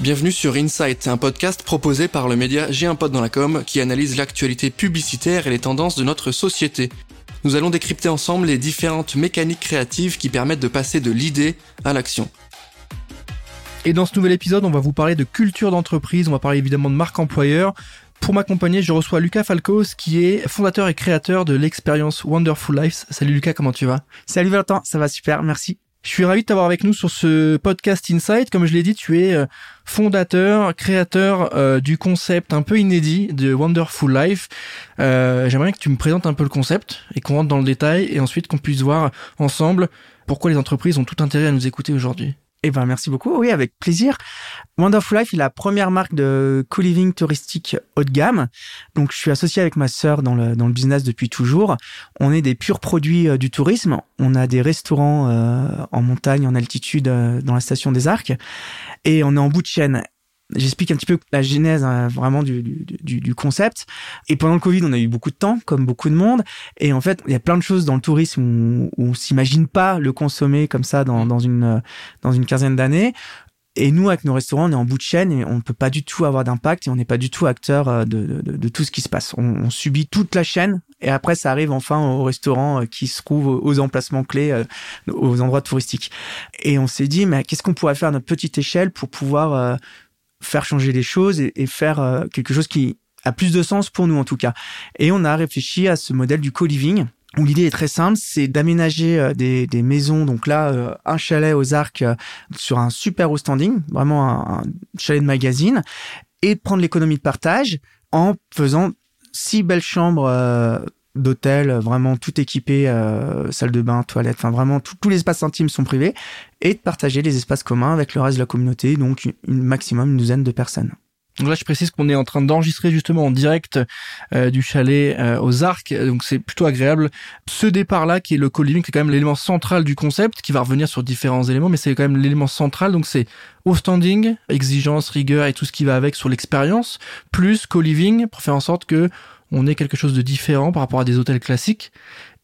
Bienvenue sur Insight, un podcast proposé par le média J'ai un pote dans la com qui analyse l'actualité publicitaire et les tendances de notre société. Nous allons décrypter ensemble les différentes mécaniques créatives qui permettent de passer de l'idée à l'action. Et dans ce nouvel épisode, on va vous parler de culture d'entreprise, on va parler évidemment de marque employeur. Pour m'accompagner, je reçois Lucas Falcos, qui est fondateur et créateur de l'expérience Wonderful Lives. Salut Lucas, comment tu vas? Salut Valentin, ça va super, merci. Je suis ravi de t'avoir avec nous sur ce podcast Insight. Comme je l'ai dit, tu es euh, fondateur, créateur euh, du concept un peu inédit de Wonderful Life. Euh, J'aimerais que tu me présentes un peu le concept et qu'on rentre dans le détail et ensuite qu'on puisse voir ensemble pourquoi les entreprises ont tout intérêt à nous écouter aujourd'hui. Eh ben, merci beaucoup. Oui, avec plaisir. Wonderful Life est la première marque de co-living touristique haut de gamme. Donc, je suis associé avec ma sœur dans le, dans le business depuis toujours. On est des purs produits euh, du tourisme. On a des restaurants euh, en montagne, en altitude, euh, dans la station des Arcs. Et on est en bout de chaîne. J'explique un petit peu la genèse hein, vraiment du, du, concept. Et pendant le Covid, on a eu beaucoup de temps, comme beaucoup de monde. Et en fait, il y a plein de choses dans le tourisme où, où on s'imagine pas le consommer comme ça dans, dans une dans une quinzaine d'années. Et nous, avec nos restaurants, on est en bout de chaîne et on ne peut pas du tout avoir d'impact et on n'est pas du tout acteur euh, de, de, tout ce qui se passe. On, on, subit toute la chaîne et après, ça arrive enfin au restaurant euh, qui se trouve aux emplacements clés, euh, aux endroits touristiques. Et on s'est dit, mais qu'est-ce qu'on pourrait faire à notre petite échelle pour pouvoir faire changer les choses et, faire euh, quelque chose qui a plus de sens pour nous en tout cas. Et on a réfléchi à ce modèle du co-living où l'idée est très simple, c'est d'aménager euh, des, des, maisons. Donc là, euh, un chalet aux arcs sur un super haut standing, vraiment un, un chalet de magazine, et prendre l'économie de partage en faisant six belles chambres d'hôtel, vraiment tout équipé, euh, salle de bain, toilette, enfin vraiment tous les espaces intimes sont privés, et de partager les espaces communs avec le reste de la communauté, donc une, maximum une douzaine de personnes. Donc là, je précise qu'on est en train d'enregistrer justement en direct euh, du chalet euh, aux Arcs, donc c'est plutôt agréable. Ce départ-là, qui est le co-living, c'est quand même l'élément central du concept, qui va revenir sur différents éléments, mais c'est quand même l'élément central. Donc c'est au standing, exigence, rigueur et tout ce qui va avec sur l'expérience, plus co-living pour faire en sorte que on est quelque chose de différent par rapport à des hôtels classiques.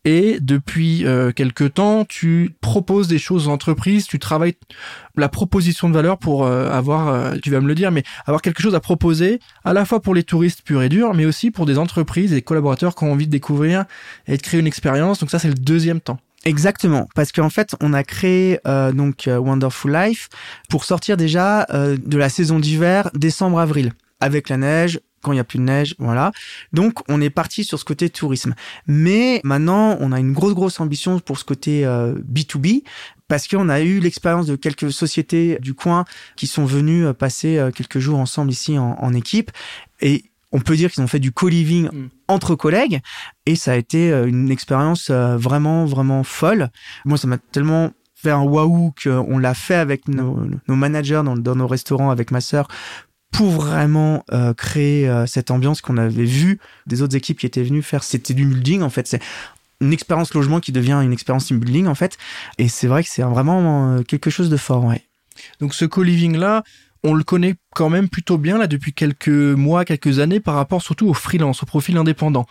Et depuis euh, quelques temps, tu proposes des choses aux entreprises, tu travailles la proposition de valeur pour euh, avoir, euh, tu vas me le dire, mais avoir quelque chose à proposer à la fois pour les touristes purs et durs, mais aussi pour des entreprises et des collaborateurs qui ont envie de découvrir et de créer une expérience. Donc ça, c'est le deuxième temps. Exactement, parce qu'en fait, on a créé euh, donc Wonderful Life pour sortir déjà de la saison d'hiver, décembre-avril, avec la neige, quand il y a plus de neige, voilà. Donc on est parti sur ce côté tourisme. Mais maintenant, on a une grosse grosse ambition pour ce côté euh, B2B parce qu'on a eu l'expérience de quelques sociétés du coin qui sont venues euh, passer euh, quelques jours ensemble ici en, en équipe et on peut dire qu'ils ont fait du co-living mm. entre collègues et ça a été une expérience vraiment vraiment folle. Moi, ça m'a tellement fait un waouh qu'on l'a fait avec nos, nos managers dans, dans, nos restaurants avec ma sœur pour vraiment euh, créer euh, cette ambiance qu'on avait vue des autres équipes qui étaient venues faire. C'était du building en fait. C'est une expérience logement qui devient une expérience team building en fait. Et c'est vrai que c'est vraiment euh, quelque chose de fort. Ouais. Donc ce co-living là, on le connaît quand même plutôt bien là depuis quelques mois, quelques années par rapport surtout au freelance, au profil indépendant.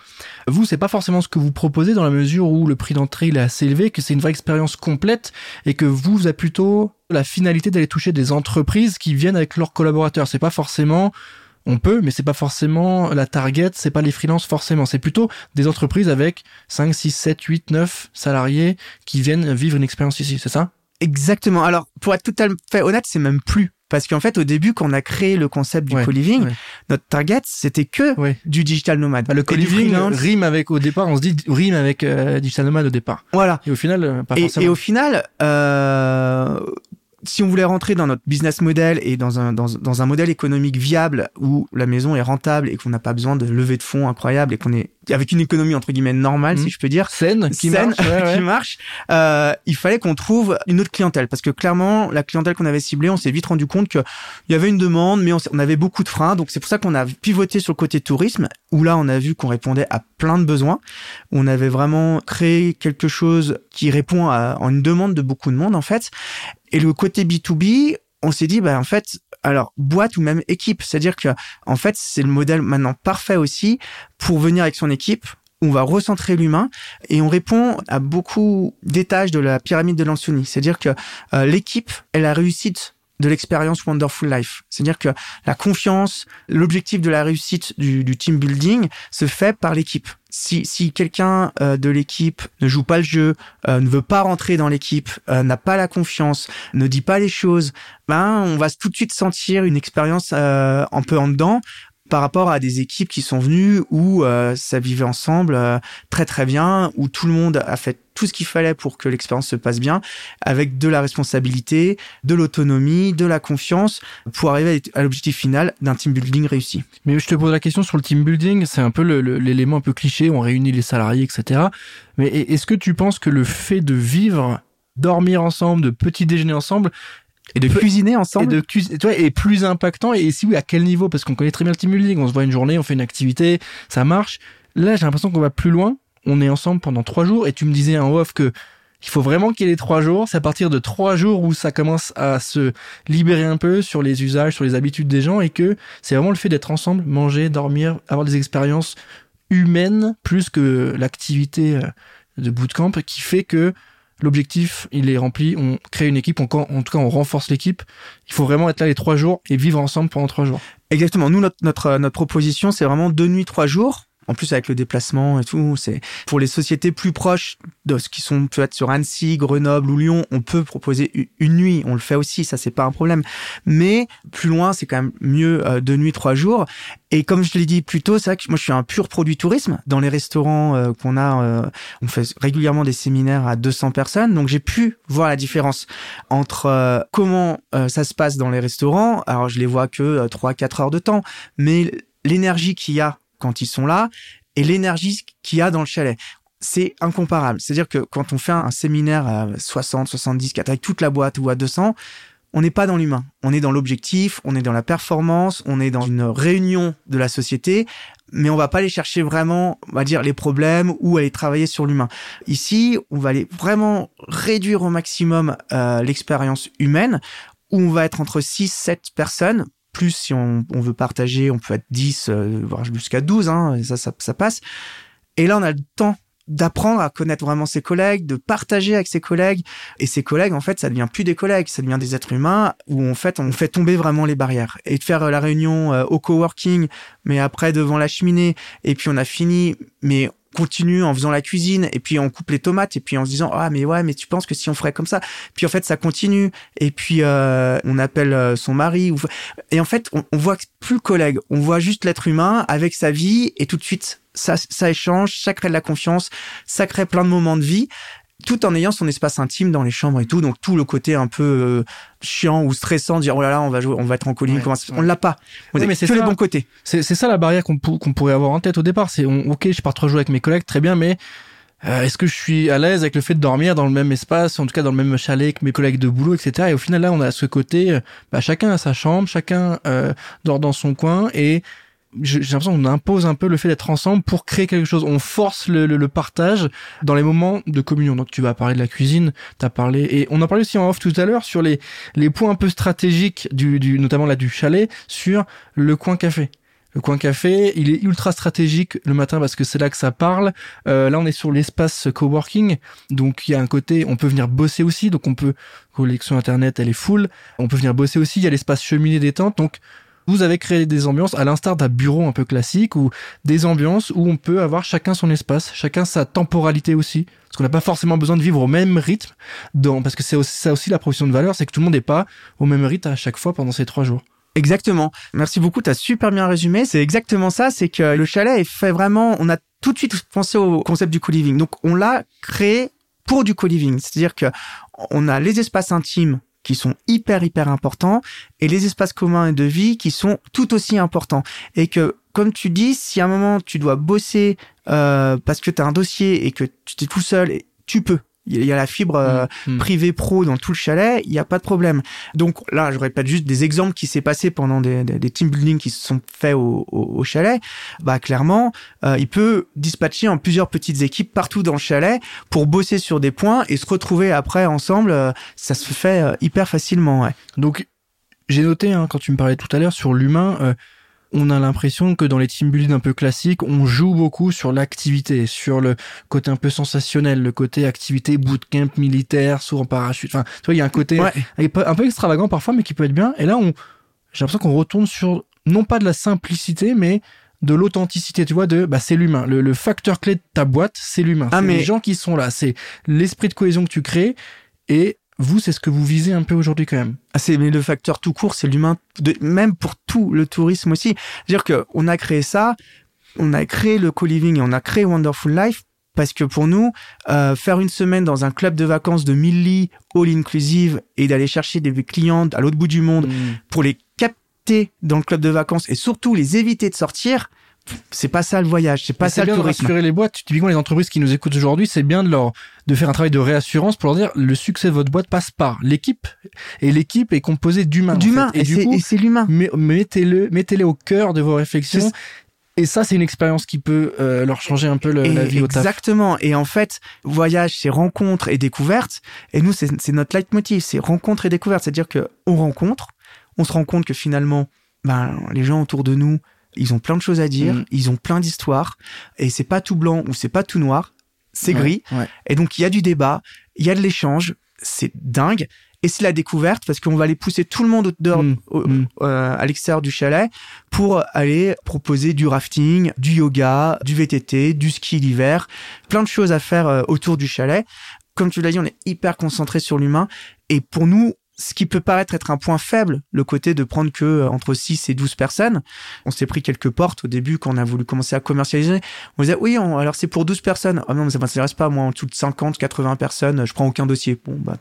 Vous, c'est pas forcément ce que vous proposez dans la mesure où le prix d'entrée est assez élevé, que c'est une vraie expérience complète et que vous, vous avez plutôt la finalité d'aller toucher des entreprises qui viennent avec leurs collaborateurs. C'est pas forcément on peut, mais c'est pas forcément la target, c'est pas les freelances forcément, c'est plutôt des entreprises avec 5, 6, 7, 8, 9 salariés qui viennent vivre une expérience ici, c'est ça? Exactement. Alors, pour être tout à fait honnête, c'est même plus parce qu'en fait, au début, quand on a créé le concept du co-living, notre target, c'était que du digital nomade. Bah, le co-living rime avec, au départ, on se dit rime avec euh, digital nomade au départ. Voilà. Et au final, euh, pas forcément. Et, au final, euh, si on voulait rentrer dans notre business model et dans un, dans, dans un modèle économique viable où la maison est rentable et qu'on n'a pas besoin de lever de fonds incroyable et qu'on est avec une économie entre guillemets normale, si mmh. je peux dire, saine, qui saine, marche, ouais, qui marche euh, il fallait qu'on trouve une autre clientèle parce que clairement la clientèle qu'on avait ciblée, on s'est vite rendu compte que il y avait une demande, mais on, on avait beaucoup de freins. Donc c'est pour ça qu'on a pivoté sur le côté tourisme où là on a vu qu'on répondait à plein de besoins. On avait vraiment créé quelque chose qui répond à, à une demande de beaucoup de monde en fait. Et le côté B2B, on s'est dit, bah, en fait, alors, boîte ou même équipe. C'est-à-dire que, en fait, c'est le modèle maintenant parfait aussi pour venir avec son équipe. On va recentrer l'humain et on répond à beaucoup d'étages de la pyramide de l'Ansuni. C'est-à-dire que euh, l'équipe est la réussite de l'expérience Wonderful Life. C'est-à-dire que la confiance, l'objectif de la réussite du, team building se fait par l'équipe. Si, si quelqu'un euh, de l'équipe ne joue pas le jeu, euh, ne veut pas rentrer dans l'équipe, euh, n'a pas la confiance, ne dit pas les choses, ben on va tout de suite sentir une expérience un peu en dedans, par rapport à des équipes qui sont venues où euh, ça vivait ensemble euh, très très bien, où tout le monde a fait tout ce qu'il fallait pour que l'expérience se passe bien, avec de la responsabilité, de l'autonomie, de la confiance, pour arriver à l'objectif final d'un team building réussi. Mais je te pose la question sur le team building, c'est un peu l'élément un peu cliché, on réunit les salariés, etc. Mais est-ce que tu penses que le fait de vivre dormir ensemble, de petit déjeuner ensemble, et de cuisiner ensemble. Et de cuisiner, tu vois, et plus impactant. Et si oui, à quel niveau? Parce qu'on connaît très bien le team building. On se voit une journée, on fait une activité, ça marche. Là, j'ai l'impression qu'on va plus loin. On est ensemble pendant trois jours. Et tu me disais en off que il faut vraiment qu'il y ait les trois jours. C'est à partir de trois jours où ça commence à se libérer un peu sur les usages, sur les habitudes des gens. Et que c'est vraiment le fait d'être ensemble, manger, dormir, avoir des expériences humaines plus que l'activité euh, de bootcamp qui fait que l'objectif, il est rempli, on crée une équipe, en tout cas on renforce l'équipe. Il faut vraiment être là les trois jours et vivre ensemble pendant trois jours. Exactement. Nous, notre, notre, notre proposition, c'est vraiment deux nuits, trois jours en plus, avec le déplacement et tout, c'est pour les sociétés plus proches de ce qui sont peut-être sur Annecy, Grenoble ou Lyon, on peut proposer une nuit. On le fait aussi, ça c'est pas un problème. Mais plus loin, c'est quand même mieux euh, deux nuits, trois jours. Et comme je l'ai dit plus tôt, c'est vrai que moi je suis un pur produit tourisme. Dans les restaurants euh, qu'on a, euh, on fait régulièrement des séminaires à 200 personnes, donc j'ai pu voir la différence entre comment ça se passe dans les restaurants. Alors je les vois que 3-4 heures de temps, mais l'énergie qu'il y a quand ils sont là et l'énergie qu'il y a dans le chalet. C'est incomparable. C'est-à-dire que quand on fait un séminaire à 60, 70, avec toute la boîte ou à 200, on n'est pas dans l'humain. On est dans l'objectif, on est dans la performance, on est dans une réunion de la société, mais on va pas aller chercher vraiment, on va dire, les problèmes ou aller travailler sur l'humain. Ici, on va aller vraiment réduire au maximum euh, l'expérience humaine, où on va être entre 6, 7 personnes plus si on, veut partager, on peut être 10, euh, voire jusqu'à 12, hein, et ça, ça, passe. Et là, on a le temps d'apprendre à connaître vraiment ses collègues, de partager avec ses collègues. Et ses collègues, en fait, ça devient plus des collègues, ça devient des êtres humains où en fait, on fait tomber vraiment les barrières. Et de faire euh, la réunion euh, au coworking, mais après devant la cheminée, et puis on a fini, mais continue en faisant la cuisine et puis on coupe les tomates et puis en se disant ah mais ouais mais tu penses que si on ferait comme ça? Puis en fait ça continue et puis euh, on appelle euh, son mari ou... et en fait on, on voit plus le collègue. On voit juste l'être humain avec sa vie et tout de suite ça, ça échange, ça crée de la confiance, ça crée plein de moments de vie tout en ayant son espace intime dans les chambres et tout. Donc tout le côté un peu euh, chiant ou stressant, dire oh là là, on va jouer, on va être en colline, on l'a pas. On mais c'est que les bons côtés. C'est ça la barrière qu'on pourrait avoir en tête au départ. C'est ok, je pars trois jours avec mes collègues, très bien, mais euh, est-ce que je suis à l'aise avec le fait de dormir dans le même espace, en tout cas dans le même chalet que mes collègues de boulot, etc. Et au final là, on a ce côté, euh, bah, chacun a sa chambre, chacun dort dans son coin et j'ai l'impression qu'on impose un peu le fait d'être ensemble pour créer quelque chose. On force le, le, partage dans les moments de communion. Donc tu vas parler de la cuisine, tu as parlé et on en parlait aussi en off tout à l'heure sur les les points un peu stratégiques du, du notamment là du chalet sur le coin café. Le coin café, il est ultra stratégique le matin parce que c'est là que ça parle. Euh, là, on est sur l'espace coworking, donc il y a un côté, on peut venir bosser aussi, donc on peut collection internet, elle est full. On peut venir bosser aussi. Il y a l'espace cheminée détente, donc vous avez créé des ambiances à l'instar d'un bureau un peu classique ou des ambiances où on peut avoir chacun son espace, chacun sa temporalité aussi. Parce qu'on n'a pas forcément besoin de vivre au même rythme, dans, parce que c'est aussi, ça aussi la profession de valeur, c'est que tout le monde n'est pas au même rythme à chaque fois pendant ces trois jours. Exactement. Merci beaucoup, tu as super bien résumé. C'est exactement ça, c'est que le chalet est fait vraiment, on a tout de suite pensé au concept du co-living. Donc on l'a créé pour du co-living. C'est-à-dire que on a les espaces intimes qui sont hyper hyper importants et les espaces communs et de vie qui sont tout aussi importants. Et que comme tu dis si à un moment tu dois bosser euh, parce que tu as un dossier et que tu es tout seul tu peux il y a la fibre euh, mm, mm. privée pro dans tout le chalet, il n'y a pas de problème. Donc là, je répète juste des exemples qui s'est passé pendant des, des, team building qui se sont faits au, au, chalet. Bah clairement, euh, il peut dispatcher en plusieurs petites équipes partout dans le chalet pour bosser sur des points et se retrouver après ensemble. Euh, ça se fait hyper facilement. Ouais. Donc j'ai noté hein, quand tu me parlais tout à l'heure sur l'humain on a l'impression que dans les team building un peu classiques, on joue beaucoup sur l'activité, sur le côté un peu sensationnel, le côté activité bootcamp militaire, sourd en parachute. Enfin, tu vois, il y a un côté un peu extravagant parfois, mais qui peut être bien. Et là, on, j'ai l'impression qu'on retourne sur non pas de la simplicité, mais de l'authenticité, tu vois, de bah c'est l'humain. Le, facteur clé de ta boîte, c'est l'humain. Ah, mais... les gens qui sont là, c'est l'esprit de cohésion que tu crées et vous, c'est ce que vous visez un peu aujourd'hui quand même. Ah, c'est mais le facteur tout court, c'est l'humain, même pour tout le tourisme aussi. C'est-à-dire que on a créé ça, on a créé le co-living et on a créé Wonderful Life parce que pour nous, euh, faire une semaine dans un club de vacances de 1000 lits all inclusive et d'aller chercher des clients à l'autre bout du monde mm. pour les capter dans le club de vacances et surtout les éviter de sortir, c'est pas ça le voyage, c'est pas ça le tourisme. rassurer les boîtes. Typiquement, les entreprises qui nous écoutent aujourd'hui, c'est bien de leur de faire un travail de réassurance pour leur dire le succès de votre boîte passe par l'équipe et l'équipe est composée d'humains. D'humains et, et c'est l'humain. Mettez-le, mettez-les au cœur de vos réflexions. Et ça, c'est une expérience qui peut euh, leur changer un peu le, la vie au taf. Exactement. Et en fait, voyage, c'est rencontre et découverte. Et nous, c'est notre leitmotiv, c'est rencontre et découverte. C'est-à-dire que on rencontre, on se rend compte que finalement, ben, les gens autour de nous, ils ont plein de choses à dire, mm. ils ont plein d'histoires, et c'est pas tout blanc ou c'est pas tout noir, c'est gris. Et donc il y a du débat, il y a de l'échange, c'est dingue. Et c'est la découverte parce qu'on va aller pousser tout le monde dehors, mm. Mm. Euh, à l'extérieur du chalet pour aller proposer du rafting, du yoga, du VTT, du ski l'hiver, plein de choses à faire euh, autour du chalet. Comme tu l'as dit, on est hyper concentré sur l'humain. Et pour nous, ce qui peut paraître être un point faible, le côté de prendre que euh, entre 6 et 12 personnes. On s'est pris quelques portes au début quand on a voulu commencer à commercialiser. On disait, oui, alors c'est pour 12 personnes. Ah non, mais ça m'intéresse pas, moi, en dessous de 50, 80 personnes, je prends aucun dossier. Bon, bah,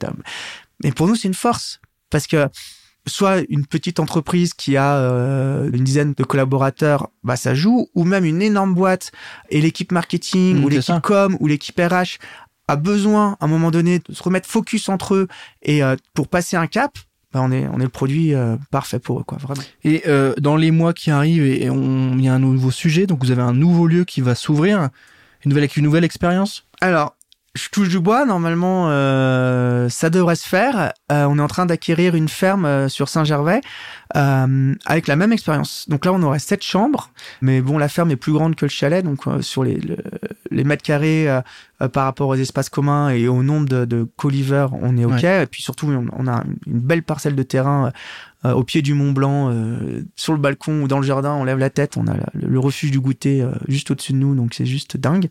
mais pour nous, c'est une force. Parce que, soit une petite entreprise qui a euh, une dizaine de collaborateurs, bah ça joue, ou même une énorme boîte et l'équipe marketing mmh, ou l'équipe com ou l'équipe RH a besoin à un moment donné de se remettre focus entre eux et euh, pour passer un cap, bah on est on est le produit euh, parfait pour eux quoi vraiment. Et euh, dans les mois qui arrivent et, on il y a un nouveau sujet donc vous avez un nouveau lieu qui va s'ouvrir, une nouvelle une nouvelle expérience? Alors je touche du bois, normalement euh, ça devrait se faire. Euh, on est en train d'acquérir une ferme euh, sur Saint-Gervais euh, avec la même expérience. Donc là on aurait sept chambres, mais bon la ferme est plus grande que le chalet, donc sur les, les mètres carrés par rapport aux espaces communs et au nombre de, de co-livers, on est ok. Et puis surtout on, on, a une belle parcelle de terrain euh, au pied du Mont Blanc, euh, sur le balcon ou dans le jardin, on lève la tête, on a le, refuge du goûter euh, juste au-dessus de nous, donc c'est juste dingue.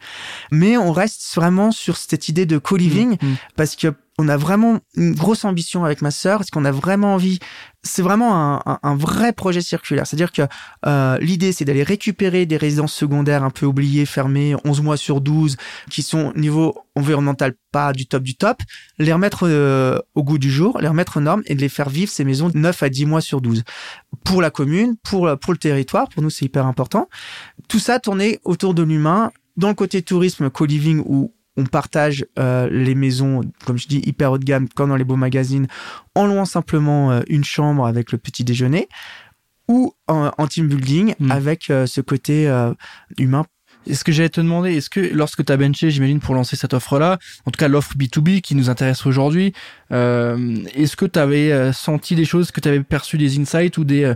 Mais on reste vraiment sur cette idée de co-living mmh, mmh. parce que on a vraiment une grosse ambition avec ma sœur, parce qu'on a vraiment envie. C'est vraiment un, vrai projet circulaire. C'est-à-dire que euh, l'idée, c'est d'aller récupérer des résidences secondaires un peu oubliées, fermées, 11 mois sur 12, qui sont niveau environnemental pas du top du top, les remettre euh, au goût du jour, les remettre aux normes et de les faire vivre ces maisons 9 à 10 mois sur 12. Pour la commune, pour, pour le territoire, pour nous, c'est hyper important. Tout ça tourné autour de l'humain, dans le côté tourisme, co-living ou on partage euh, les maisons, comme je dis, hyper haut de gamme, comme dans les beaux magazines, en louant simplement euh, une chambre avec le petit déjeuner, ou en, team building hmm. avec euh, ce côté humain. Est-ce que j'allais te demander, est-ce que lorsque tu as benché, j'imagine, pour lancer cette offre-là, en tout cas l'offre B2B qui nous intéresse aujourd'hui, est-ce que tu avais senti des choses, que tu avais perçu des insights ou des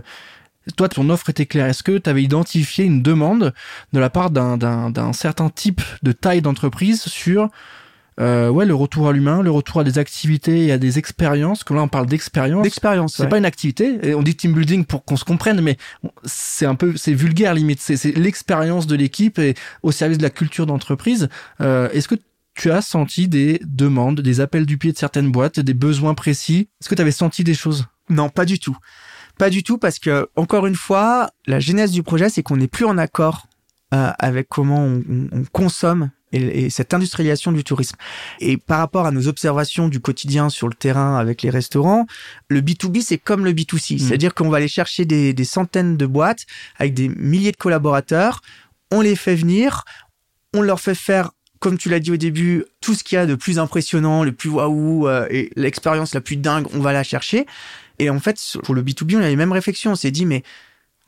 toi, ton offre était claire. Est-ce que tu avais identifié une demande de la part d'un certain type de taille d'entreprise sur euh, ouais, le retour à l'humain, le retour à des activités et à des expériences? Que là, on parle d'expérience. D'expérience. C'est pas une activité. Et on dit team building pour qu'on se comprenne, mais c'est un peu, c'est vulgaire limite. C'est l'expérience de l'équipe et au service de la culture d'entreprise. Euh, Est-ce que tu as senti des demandes, des appels du pied de certaines boîtes, des besoins précis? Est-ce que tu avais senti des choses? Non, pas du tout. Pas du tout parce que encore une fois, la genèse du projet, c'est qu'on n'est plus en accord euh, avec comment on, on, consomme et, cette industrialisation du tourisme. Et par rapport à nos observations du quotidien sur le terrain avec les restaurants, le B2B, c'est comme le B2C. Mmh. C'est-à-dire qu'on va aller chercher des, des centaines de boîtes avec des milliers de collaborateurs, on les fait venir, on leur fait faire comme tu l'as dit au début, tout ce qu'il y a de plus impressionnant, le plus waouh euh, et l'expérience la plus dingue, on va la chercher. Et en fait, pour le B2B, on a les mêmes réflexions. On s'est dit, mais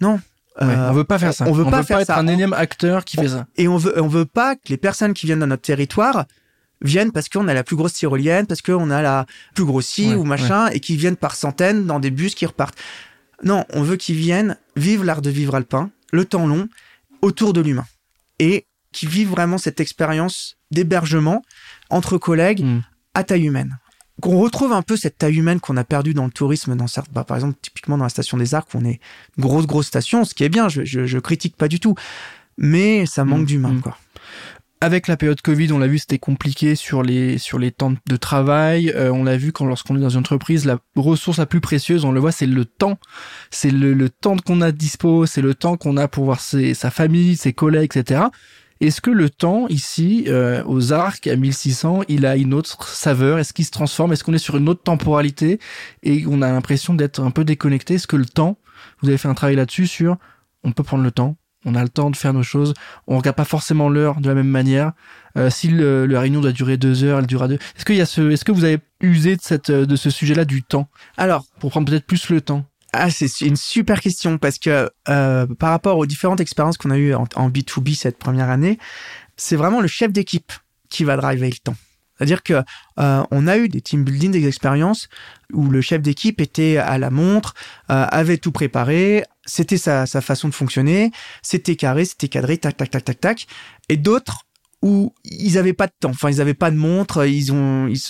non. Euh, on veut pas faire ça. On veut pas faire être un énième acteur qui fait ça. Et on veut, on veut pas que les personnes qui viennent dans notre territoire viennent parce qu'on a la plus grosse tyrolienne, parce qu'on a la plus grosse scie ou machin, et qui viennent par centaines dans des bus qui repartent. Non, on veut qu'ils viennent vivre l'art de vivre alpin, le temps long, autour de l'humain. Et qu'ils vivent vraiment cette expérience d'hébergement entre collègues Mm. à taille humaine. Qu'on retrouve un peu cette taille humaine qu'on a perdue dans le tourisme, dans certains, bah, par exemple, typiquement dans la station des Arcs, où on est une grosse, grosse station, ce qui est bien, je, je, je critique pas du tout. Mais ça manque Mm, d'humain, mm. quoi. Avec la période Covid, on l'a vu, c'était compliqué sur les sur les temps de travail. Euh, on l'a vu quand lorsqu'on est dans une entreprise, la ressource la plus précieuse, on le voit, c'est le temps. C'est le, le temps qu'on a de dispo, c'est le temps qu'on a pour voir ses, sa famille, ses collègues, etc. Est-ce que le temps ici, euh, aux arcs, à 1600, il a une autre saveur? Est-ce qu'il se transforme? Est-ce qu'on est sur une autre temporalité et on a l'impression d'être un peu déconnecté? Est-ce que le temps, vous avez fait un travail là-dessus sur, on peut prendre le temps, on a le temps de faire nos choses, on regarde pas forcément l'heure de la même manière. Euh, si le, la réunion doit durer deux heures, elle durera deux. Est-ce qu'il y a ce, est-ce que vous avez usé de cette, de ce sujet-là du temps? Alors, pour prendre peut-être plus le temps Ah, c'est une super question parce que euh, par rapport aux différentes expériences qu'on a eues en, en B2B cette première année, c'est vraiment le chef d'équipe qui va driver le temps. C'est-à-dire que euh, on a eu des team building, des expériences où le chef d'équipe était à la montre, euh, avait tout préparé, c'était sa, façon de fonctionner, c'était carré, c'était cadré, tac, tac, tac, tac, tac. Et d'autres où ils avaient pas de temps, enfin ils avaient pas de montre, ils ont, ils...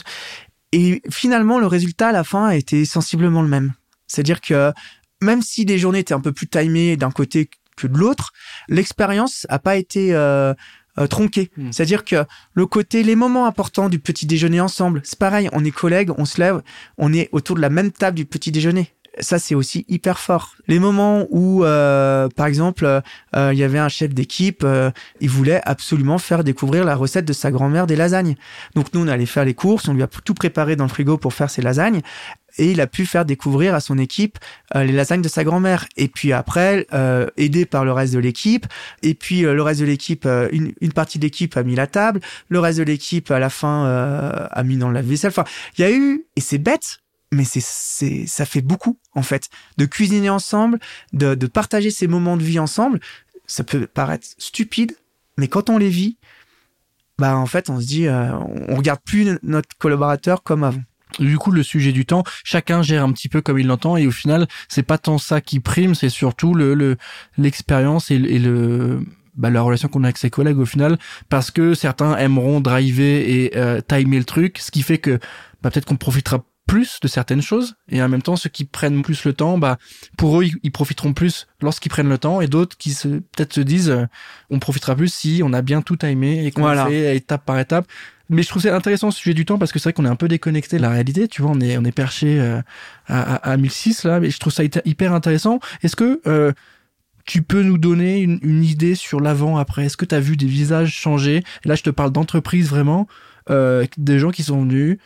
et finalement le résultat à la fin été sensiblement le même. C'est-à-dire que même si les journées étaient un peu plus timées d'un côté que de l'autre, l'expérience a pas été euh, euh, tronquée. Mm. C'est-à-dire que le côté, les moments importants du petit déjeuner ensemble, c'est pareil, on est collègues, on se lève, on est autour de la même table du petit déjeuner. Ça, c'est aussi hyper fort. Les moments où, euh, par exemple, euh, il y avait un chef d'équipe, euh, il voulait absolument faire découvrir la recette de sa grand-mère des lasagnes. Donc nous, on allait faire les courses, on lui a tout préparé dans le frigo pour faire ses lasagnes et il a pu faire découvrir à son équipe euh, les lasagnes de sa grand-mère. Et puis après, euh, aidé par le reste de l'équipe, et puis le reste de l'équipe, une, une partie de l'équipe a mis la table, le reste de l'équipe à la fin a mis dans la vaisselle. Enfin, il y a eu, et c'est bête, mais c'est, c'est, ça fait beaucoup en fait, de cuisiner ensemble, de, de partager ces moments de vie ensemble. Ça peut paraître stupide, mais quand on les vit, bah en fait, on se dit, euh, on regarde plus notre collaborateur comme avant. Du coup, le sujet du temps, chacun gère un petit peu comme il l'entend et au final, c'est pas tant ça qui prime, c'est surtout le le- l'expérience et, le- et le bah, la relation qu'on a avec ses collègues au final, parce que certains aimeront driver et euh, timer le truc, ce qui fait que bah, peut-être qu'on profitera plus de certaines choses et en même temps ceux qui prennent plus le temps bah pour eux ils, profiteront plus lorsqu'ils prennent le temps et d'autres qui se peut-être se disent euh, on profitera plus si on a bien tout timé et qu'on Voilà. fait étape par étape. Mais je trouve c'est intéressant ce sujet du temps parce que c'est vrai qu'on est un peu déconnecté de la réalité tu vois on est on est perché euh, à, à, à 1006 là mais je trouve ça hyper- intéressant. Est-ce que euh, tu peux nous donner une, une idée sur l'avant après? Est-ce que tu as vu des visages changer? Et Là, je te parle d'entreprise vraiment, euh, des gens qui sont venus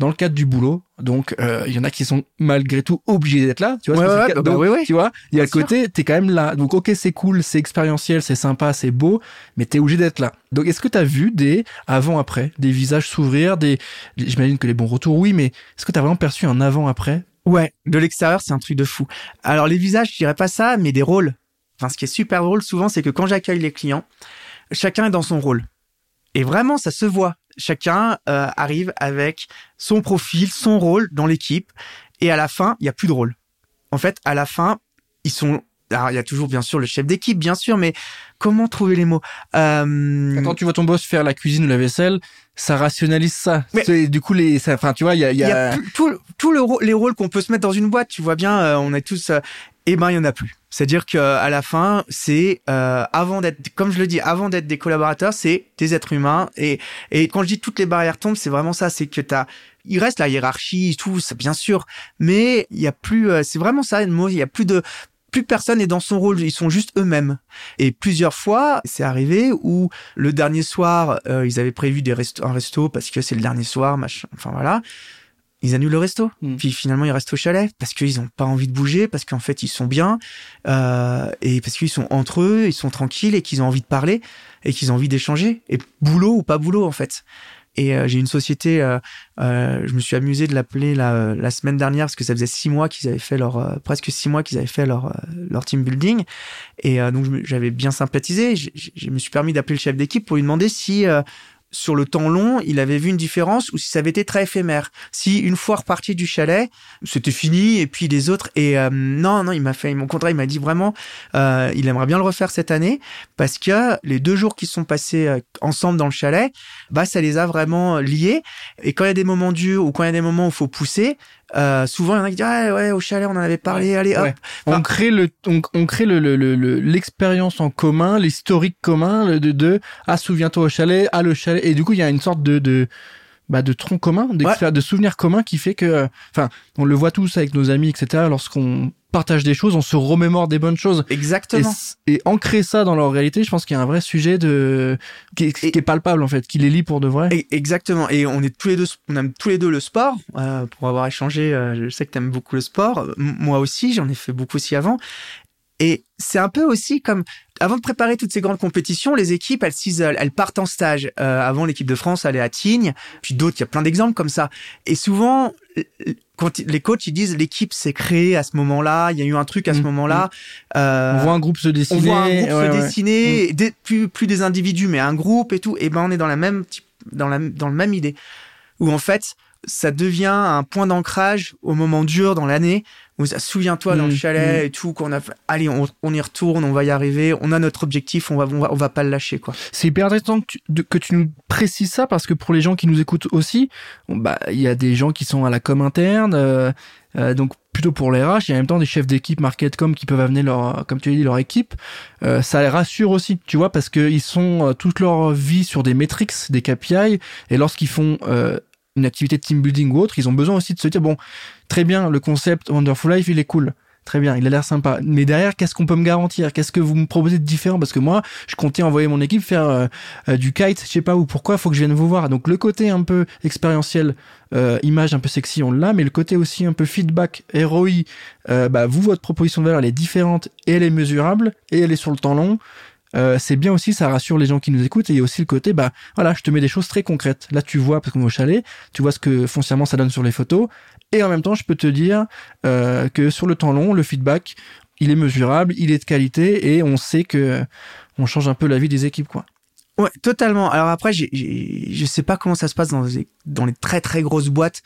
dans le cadre du boulot. Donc, euh, il y en a qui sont malgré tout obligés d'être là. Tu vois, Ouais, ouais, cas. bah Donc, oui, oui. tu vois, il y a le côté, t'es quand même là. Donc, ok, c'est cool, c'est expérientiel, c'est sympa, c'est beau, mais t'es obligé d'être là. Donc, est-ce que t'as vu des avant-après, des visages s'ouvrir, des, j'imagine que les bons retours, oui, mais est-ce que t'as vraiment perçu un avant-après? Ouais, de l'extérieur, c'est un truc de fou. Alors les visages, je dirais pas ça, mais des rôles. Enfin, ce qui est super drôle souvent, c'est que quand j'accueille les clients, chacun est dans son rôle. Et vraiment, ça se voit. Chacun euh, arrive avec son profil, son rôle dans l'équipe. Et à la fin, il y a plus de rôle. En fait, à la fin, ils sont. Alors, il y a toujours bien sûr le chef d'équipe, bien sûr, mais comment trouver les mots? Euh... Quand tu vois ton boss faire la cuisine ou la vaisselle, ça rationalise ça. Mais- Du coup, les, ça- enfin, tu vois, il y a, y y a- tout, tout le les rôles qu'on peut se mettre dans une boîte, tu vois bien, euh, on est tous, euh, eh ben il y en a plus. C'est-à-dire que à la fin, c'est euh, avant d'être, comme je le dis, avant d'être des collaborateurs, c'est des êtres humains. Et et quand je dis toutes les barrières tombent, c'est vraiment ça, c'est que t'as, il reste la hiérarchie, tout, ça, bien sûr, mais il y a plus, euh, c'est vraiment ça, le mot, il y a plus de plus personne n'est dans son rôle, ils sont juste eux-mêmes. Et plusieurs fois, c'est arrivé où le dernier soir, euh, ils avaient prévu des restos, un resto parce que c'est le dernier soir, machin. Enfin voilà, ils annulent le resto. Mm. Puis finalement, ils restent au chalet parce qu'ils ont pas envie de bouger, parce qu'en fait, ils sont bien euh, et parce qu'ils sont entre eux, ils sont tranquilles et qu'ils ont envie de parler et qu'ils ont envie d'échanger. Et boulot ou pas boulot, en fait. Et euh, j'ai une société, euh, euh, je me suis amusé de l'appeler la, la semaine dernière parce que ça faisait six mois qu'ils avaient fait leur, euh, presque six mois qu'ils avaient fait leur, euh, leur team building. Et euh, donc j'avais bien sympathisé. Je, je- je me suis permis d'appeler le chef d'équipe pour lui demander si euh, sur le temps long, il avait vu une différence ou si ça avait été très éphémère. Si une fois reparti du chalet, c'était fini et puis les autres et euh, non non, il m'a fait mon contrat, il m'a dit vraiment euh, il aimerait bien le refaire cette année parce que les deux jours qui sont passés euh, ensemble dans le chalet, bah ça les a vraiment liés et quand il y a des moments durs ou quand il y a des moments où il faut pousser, euh, souvent il y en a qui disent ah, ouais au chalet on en avait parlé allez hop Ouais. on crée le on, on crée le le- le- le- l'expérience en commun l'historique commun le de de ah souviens-toi au chalet ah le chalet et du coup il y a une sorte de de bah de tronc commun d'expé- de souvenirs communs qui fait que euh, enfin on le voit tous avec nos amis etc lorsqu'on partage des choses on se remémore des bonnes choses exactement et ancrer ça dans leur réalité je pense qu'il y a un vrai sujet de qui est, Et- qui est palpable en fait qui les lie pour de vrai Exactement. Et on est tous les deux, on aime tous les deux le sport. Euh, pour avoir échangé, euh, je sais que tu aimes beaucoup le sport. M- moi aussi, j'en ai fait beaucoup aussi avant. Et c'est un peu aussi comme avant de préparer toutes ces grandes compétitions, les équipes elles s'isolent, elles partent en stage. Euh, avant l'équipe de France allait à Tignes, puis d'autres, il y a plein d'exemples comme ça. Et souvent, quand les coachs ils disent l'équipe s'est créée à ce moment-là, il y a eu un truc à ce Mm, moment-là. Euh, on voit un groupe se dessiner on voit un groupe ouais, se ouais. Mm. dessiner, des- plus, plus des individus, mais un groupe et tout. Et ben, on est dans la même dans la, dans le même idée. Où en fait, ça devient un point d'ancrage au moment dur dans l'année. Où ça, souviens-toi dans le Mm, chalet et tout, qu'on a fait, allez, on, on y retourne, on va y arriver, on a notre objectif, on va, on va, on va pas le lâcher, quoi. C'est hyper intéressant que tu, de- que tu nous précises ça parce que pour les gens qui nous écoutent aussi, bah il y a des gens qui sont à la com interne, euh, euh, donc plutôt pour les RH, il y a en même temps des chefs d'équipe market com qui peuvent amener leur, comme tu dit, leur équipe. Euh, ça les rassure aussi, tu vois, parce que ils sont euh, toute leur vie sur des metrics, des KPI, et lorsqu'ils font euh, une activité de team building ou autre, ils ont besoin aussi de se dire bon, très bien, le concept Wonderful Life, il est cool. Très bien, il a l'air sympa. Mais derrière, qu'est-ce qu'on peut me garantir? Qu'est-ce que vous me proposez de différent? Parce que moi, je comptais envoyer mon équipe faire euh, euh, du kite, je sais pas où, pourquoi, faut que je vienne vous voir. Donc le côté un peu expérientiel, euh, image un peu sexy, on l'a, mais le côté aussi un peu feedback, ROI, bah, vous, votre proposition de valeur, elle est différente et elle est mesurable et elle est sur le temps long. Euh, c'est bien aussi, ça rassure les gens qui nous écoutent et il y a aussi le côté, bah voilà, je te mets des choses très concrètes. Là, tu vois, parce qu'on est au chalet, tu vois ce que foncièrement ça donne sur les photos et en même temps, je peux te dire euh, que sur le temps long, le feedback, il est mesurable, il est de qualité et on sait que on change un peu la vie des équipes, quoi. Ouais, totalement. Alors après, j'ai- je sais pas comment ça se passe dans dans les très très grosses boîtes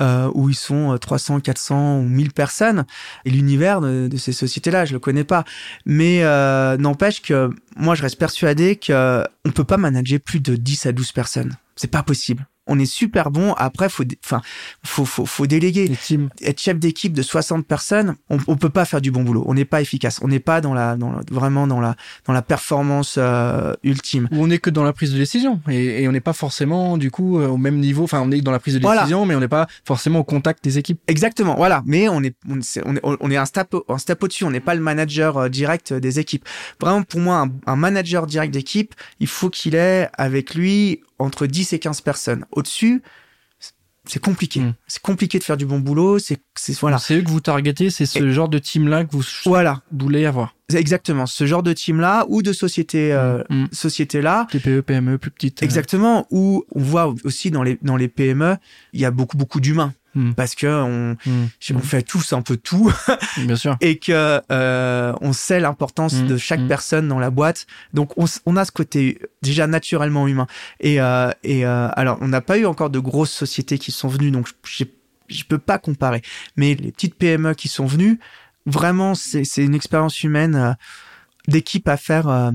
euh, où ils sont euh, 300, 400 ou 1000 personnes. Et l'univers de, ces sociétés-là, je le connais pas. Mais euh, n'empêche que moi, je reste persuadé que on peut pas manager plus de 10 à 12 personnes. C'est pas possible. On est super bon. Après, faut, enfin, faut, faut, faut déléguer être chef d'équipe de 60 personnes, on, on peut pas faire du bon boulot. On n'est pas efficace. On n'est pas dans la, dans la- vraiment dans la, dans la performance euh, ultime. Où on est que dans la prise de décision et, et on n'est pas forcément du coup euh, au même niveau. Enfin, on est dans la prise de Voilà. décision, mais on n'est pas forcément au contact des équipes. Exactement. Voilà. Mais on est, on, c'est- on est, on est un step, un step au-dessus. On n'est pas le manager euh, direct des équipes. Vraiment, pour moi, un, un manager direct d'équipe, il faut qu'il ait avec lui entre 10 et 15 personnes. Au-dessus, c'est compliqué. Mm. C'est compliqué de faire du bon boulot. C'est, c'est voilà. C'est eux que vous targetez, c'est ce genre de team là que vous Voilà. voulez avoir. Exactement ce genre de team là ou de société, euh, Mm. société là TPE, PME, plus petites. euh, Exactement, où on voit aussi dans les dans les PME, il y a beaucoup beaucoup d'humains Mm. parce que on, mm, on fait tous un peu tout Bien sûr. et que euh, on sait l'importance de chaque personne dans la boîte. Donc on, a ce côté déjà naturellement humain. Et euh, et euh, alors on n'a pas eu encore de grosses sociétés qui sont venues, donc je je peux pas comparer. Mais les petites PME qui sont venues, vraiment c'est une expérience humaine d'équipe à faire euh,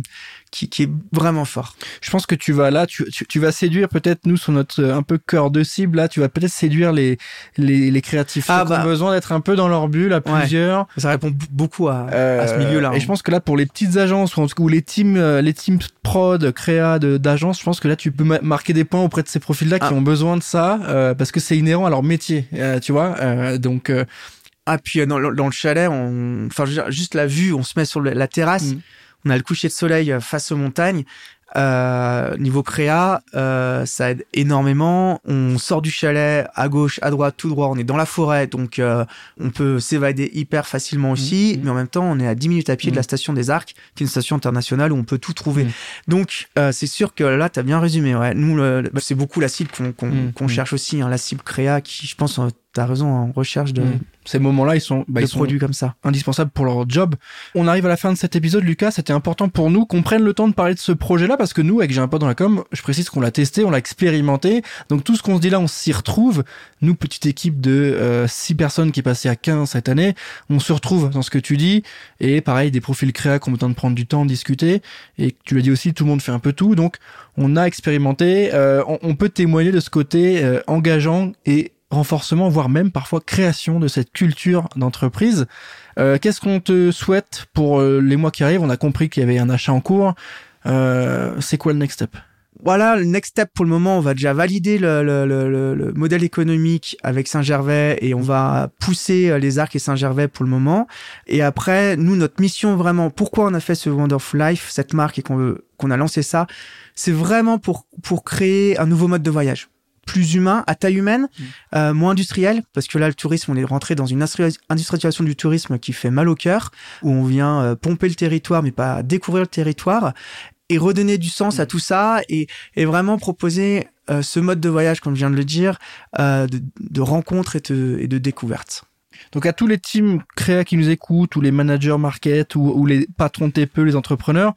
qui qui est vraiment fort. Je pense que tu vas là, tu, tu, tu vas séduire peut-être nous sur notre euh, un peu cœur de cible là, tu vas peut-être séduire les les, les créatifs Ah, qui ont bah. besoin d'être un peu dans leur bulle à Ouais. plusieurs. Ça répond beaucoup à, Euh, à ce milieu-là. Et hein. je pense que là, pour les petites agences ou, en tout cas, ou les teams, euh, les teams prod, créa d'agences, je pense que là, tu peux ma- marquer des points auprès de ces profils-là qui Ah. ont besoin de ça, euh, parce que c'est inhérent à leur métier, euh, tu vois. euh, donc, euh, Ah, puis dans, le- dans le chalet, on, enfin, je veux dire, juste la vue, on se met sur la terrasse, Mm. on a le coucher de soleil euh, face aux montagnes. Euh, niveau créa, euh, ça aide énormément. On sort du chalet à gauche, à droite, tout droit. On est dans la forêt, donc euh, on peut s'évader hyper facilement aussi. Mhm. Mais en même temps, on est à 10 minutes à pied de la station des Arcs, qui est une station internationale où on peut tout trouver. Donc euh, c'est sûr que là, t'as bien résumé. Ouais. Nous, le- c'est beaucoup la cible qu'on qu'on qu'on cherche aussi, hein, la cible créa, qui, je pense, euh, t'as raison, en recherche de, Mm. ces moments-là, ils sont, bah, de ils sont produits comme ça. indispensables pour leur job. On arrive à la fin de cet épisode, Lucas. C'était important pour nous qu'on prenne le temps de parler de ce projet-là parce que nous, avec J'ai un pote dans la com, je précise qu'on l'a testé, on l'a expérimenté. Donc tout ce qu'on se dit là, on s'y retrouve. Nous, petite équipe de euh, 6 personnes qui est passée à 15 cette année, on se retrouve dans ce que tu dis. Et pareil, des profils créa qui ont besoin de prendre du temps, de discuter. Et tu l'as dit aussi, tout le monde fait un peu tout. Donc on a expérimenté. Euh, on, on peut témoigner de ce côté euh, engageant et renforcement, voire même parfois création de cette culture d'entreprise. Euh, Qu'est-ce qu'on te souhaite pour euh, les mois qui arrivent? On a compris qu'il y avait un achat en cours. Euh, C'est quoi le next step? Voilà, le next step pour le moment, on va déjà valider le, le, le, le- le modèle économique avec Saint-Gervais et on va pousser euh, les arcs et Saint-Gervais pour le moment. Et après, nous, notre mission vraiment, pourquoi on a fait ce Wonderful Life, cette marque et qu'on qu'on a lancé ça, c'est vraiment pour, pour créer un nouveau mode de voyage plus humain, à taille humaine, euh, moins industriel, parce que là, le tourisme, on est rentré dans une industri- industrialisation du tourisme qui fait mal au cœur, où on vient euh, pomper le territoire, mais pas découvrir le territoire, et redonner du sens à tout ça, et, et vraiment proposer euh, ce mode de voyage, comme je viens de le dire, de, de rencontre et de, et de découverte. Donc à tous les teams créa qui nous écoutent, ou les managers market, ou, ou les patrons TPE, les entrepreneurs,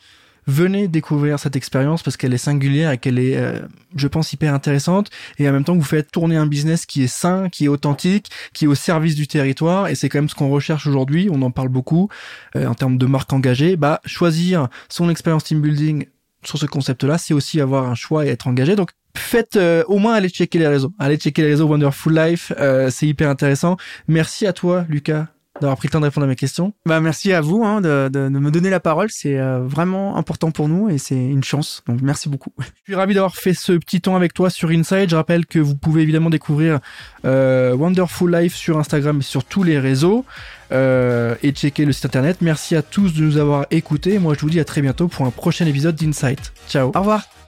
venez découvrir cette expérience parce qu'elle est singulière et qu'elle est, euh, je pense, hyper intéressante. Et en même temps, vous faites tourner un business qui est sain, qui est authentique, qui est au service du territoire. Et c'est quand même ce qu'on recherche aujourd'hui. On en parle beaucoup euh, en termes de marque engagée. Bah, choisir son expérience team building sur ce concept-là, c'est aussi avoir un choix et être engagé. Donc faites euh, au moins aller checker les réseaux. Allez checker les réseaux Wonderful Life, euh, c'est hyper intéressant. Merci à toi, Lucas, d'avoir pris le temps de répondre à mes questions. Bah, merci à vous hein, de, de, de me donner la parole, c'est euh, vraiment important pour nous et c'est une chance, donc merci beaucoup. Je suis ravi d'avoir fait ce petit temps avec toi sur Inside. Je rappelle que vous pouvez évidemment découvrir euh, Wonderful Life sur Instagram et sur tous les réseaux euh, et checker le site internet. Merci à tous de nous avoir écoutés. Moi, je vous dis à très bientôt pour un prochain épisode d'Insight. Ciao. Au revoir